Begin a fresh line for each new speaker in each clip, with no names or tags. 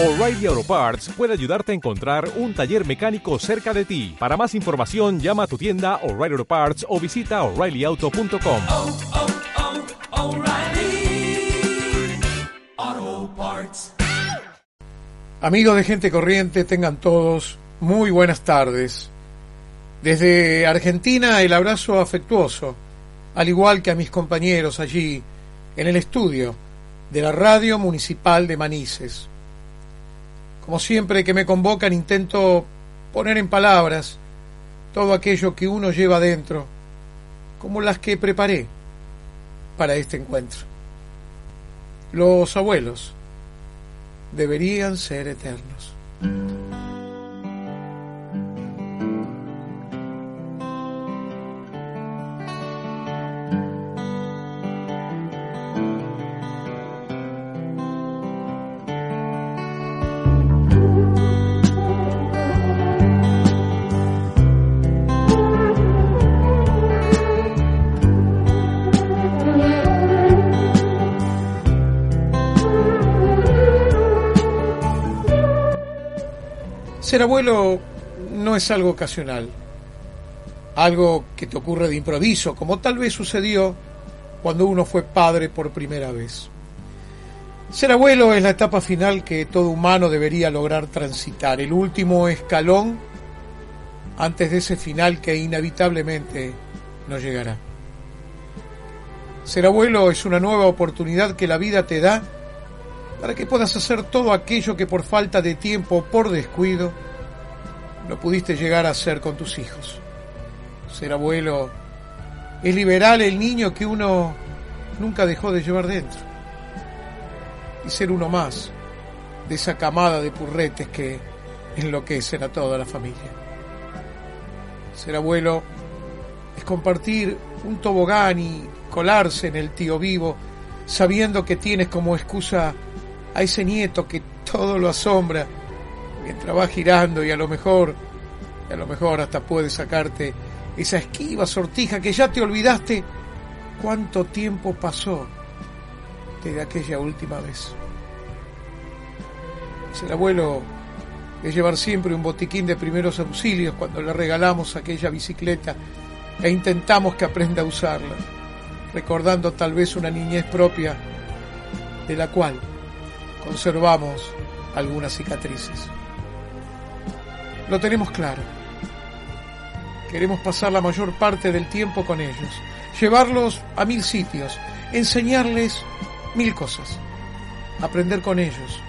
O'Reilly Auto Parts puede ayudarte a encontrar un taller mecánico cerca de ti. Para más información, llama a tu tienda O'Reilly Auto Parts o visita oreillyauto.com.
oh, oh, Parts.
Amigos de Gente Corriente, tengan todos muy buenas tardes. Desde Argentina el abrazo afectuoso, al igual que a mis compañeros allí en el estudio de la Radio Municipal de Manises. Como siempre que me convocan intento poner en palabras todo aquello que uno lleva dentro, como las que preparé para este encuentro. Los abuelos deberían ser eternos. Ser abuelo no es algo ocasional, algo que te ocurre de improviso, como tal vez sucedió cuando uno fue padre por primera vez. Ser abuelo es la etapa final que todo humano debería lograr transitar, el último escalón antes de ese final que inevitablemente no llegará. Ser abuelo es una nueva oportunidad que la vida te da para que puedas hacer todo aquello que por falta de tiempo o por descuido no pudiste llegar a hacer con tus hijos. Ser abuelo es liberar el niño que uno nunca dejó de llevar dentro y ser uno más de esa camada de purretes que enloquecen a toda la familia. Ser abuelo es compartir un tobogán y colarse en el tío vivo sabiendo que tienes como excusa a ese nieto que todo lo asombra mientras va girando y a lo mejor, a lo mejor hasta puede sacarte esa esquiva sortija que ya te olvidaste cuánto tiempo pasó desde aquella última vez. Ser abuelo es llevar siempre un botiquín de primeros auxilios cuando le regalamos aquella bicicleta e intentamos que aprenda a usarla, recordando tal vez una niñez propia de la cual conservamos algunas cicatrices. Lo tenemos claro. Queremos pasar la mayor parte del tiempo con ellos, llevarlos a mil sitios, enseñarles mil cosas, aprender con ellos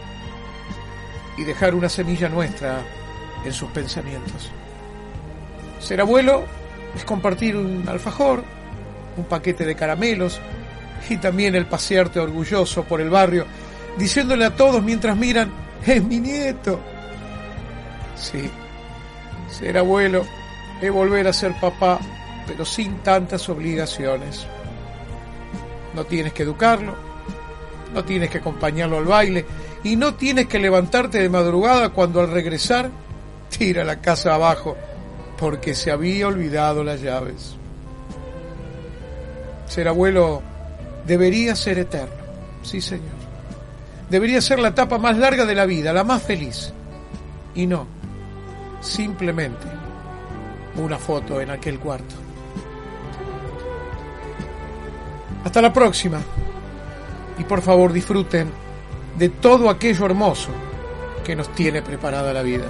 y dejar una semilla nuestra en sus pensamientos. Ser abuelo es compartir un alfajor, un paquete de caramelos y también el pasearte orgulloso por el barrio diciéndole a todos mientras miran, es mi nieto. Sí, ser abuelo es volver a ser papá, pero sin tantas obligaciones. No tienes que educarlo, no tienes que acompañarlo al baile y no tienes que levantarte de madrugada cuando al regresar tira la casa abajo porque se había olvidado las llaves. Ser abuelo debería ser eterno, sí señor debería ser la etapa más larga de la vida, la más feliz. Y no, simplemente una foto en aquel cuarto. Hasta la próxima. Y por favor disfruten de todo aquello hermoso que nos tiene preparada la vida.